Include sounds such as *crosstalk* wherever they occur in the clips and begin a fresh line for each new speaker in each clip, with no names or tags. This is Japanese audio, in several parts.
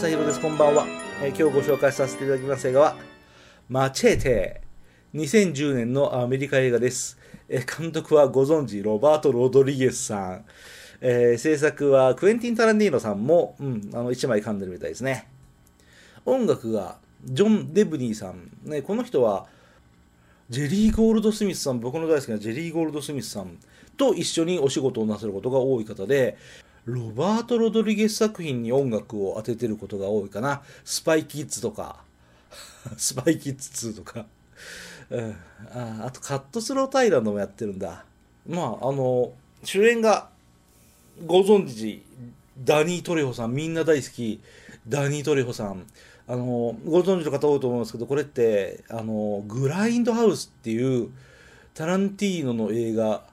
正宏です。こんばんは、えー今日ご紹介させていただきます映画は、マチェーテ。2010年のアメリカ映画です。えー監督はご存知、ロバート・ロドリゲスさん。えー制作はクエンティン・タランティーノさんも、うん、あの、一枚噛んでるみたいですね。音楽が、ジョン・デブニーさん。ね、この人は、ジェリー・ゴールド・スミスさん、僕の大好きなジェリー・ゴールド・スミスさんと一緒にお仕事をなさることが多い方で、ロバート・ロドリゲス作品に音楽を当ててることが多いかな。スパイ・キッズとか、*laughs* スパイ・キッズ2とか、うん、ああとカットスロー・タイランドもやってるんだ。まあ、あの、主演がご存知、ダニー・トレホさん、みんな大好き、ダニー・トレホさん。あの、ご存知の方多いと思いますけど、これって、あの、グラインドハウスっていうタランティーノの映画、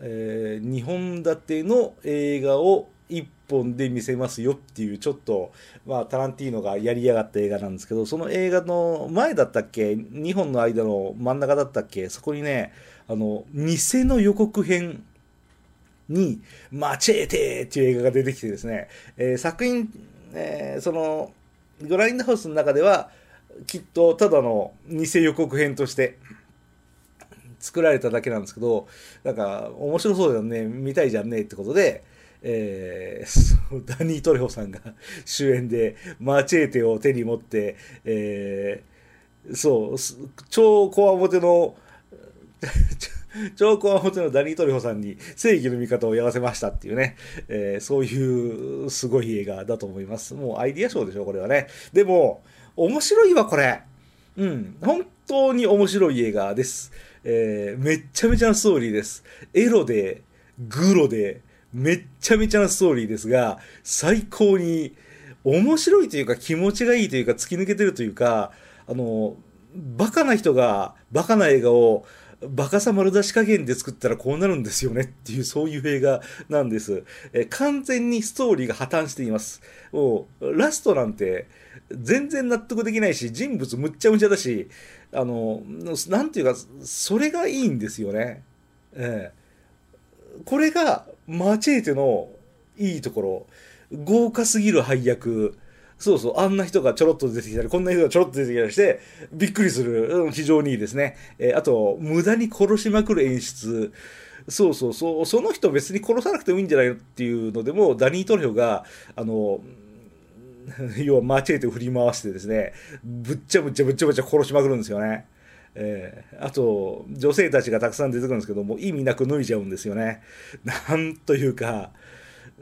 え2本立ての映画を1本で見せますよっていう、ちょっと、まあ、タランティーノがやりやがった映画なんですけど、その映画の前だったっけ ?2 本の間の真ん中だったっけそこにね、あの、偽の予告編に、マチェーテっていう映画が出てきてですね、えー作品、えーその、グラインドハウスの中では、きっとただの偽予告編として作られただけなんですけど、なんか、面白そうだよね、見たいじゃんねってことで、えーダニー・トレホさんが *laughs* 主演でマーチェーテを手に持って、えーそう、超コアモテの、*laughs* 超コアモテのダニー・トレホさんに正義の味方をやらせましたっていうね、えーそういうすごい映画だと思います。もうアイディア賞でしょ、これはね。でも、面白いわ、これ。うん、本当に面白い映画です。えーめっちゃめちゃなストーリーです。エロで、グロで、めっちゃめちゃなストーリーですが、最高に面白いというか気持ちがいいというか突き抜けてるというか、あの、バカな人がバカな映画をバカさ丸出し加減で作ったらこうなるんですよねっていうそういう映画なんです。え完全にストーリーが破綻しています。もう、ラストなんて全然納得できないし、人物むっちゃむちゃだし、あの、なんていうか、それがいいんですよね。ええこれがマチェーテのいいところ。豪華すぎる配役。そうそう、あんな人がちょろっと出てきたり、こんな人がちょろっと出てきたりして、びっくりする。うん非常にいいですね。えーあと、無駄に殺しまくる演出。そうそうそう、その人別に殺さなくてもいいんじゃないのっていうのでも、ダニー・トレホが、あの、*laughs* 要はマチェーテを振り回してですね、ぶっちゃぶっちゃぶっちゃぶっちゃ殺しまくるんですよね。えーあと、女性たちがたくさん出てくるんですけども、意味なく脱いじゃうんですよね。なんというか、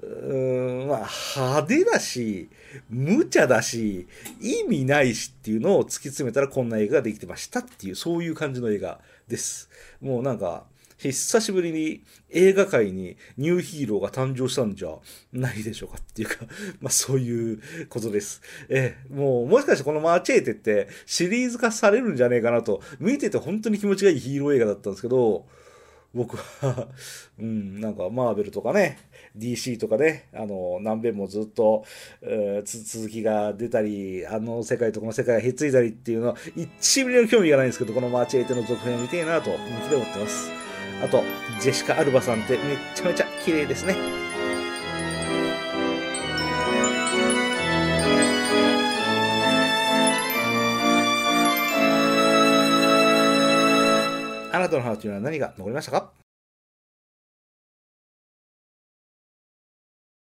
うーんまあ、派手だし、無茶だし、意味ないしっていうのを突き詰めたらこんな映画ができてましたっていう、そういう感じの映画です。もうなんか、久しぶりに映画界にニューヒーローが誕生したんじゃないでしょうかっていうか、*laughs* まあそういうことです。ええ、もうもしかしてこのマーチェーテってシリーズ化されるんじゃねえかなと、見てて本当に気持ちがいいヒーロー映画だったんですけど、僕は、*laughs* うん、なんかマーベルとかね、DC とかね、あの、何遍もずっと、えー続きが出たり、あの世界とこの世界がひっついたりっていうのは、1ミリの興味がないんですけど、このマーチェーテの続編を見てえなと、本気で思ってます。あと、ジェシカ・アルバさんってめっちゃめちゃ綺麗ですね。あなたの話には何が残りましたか？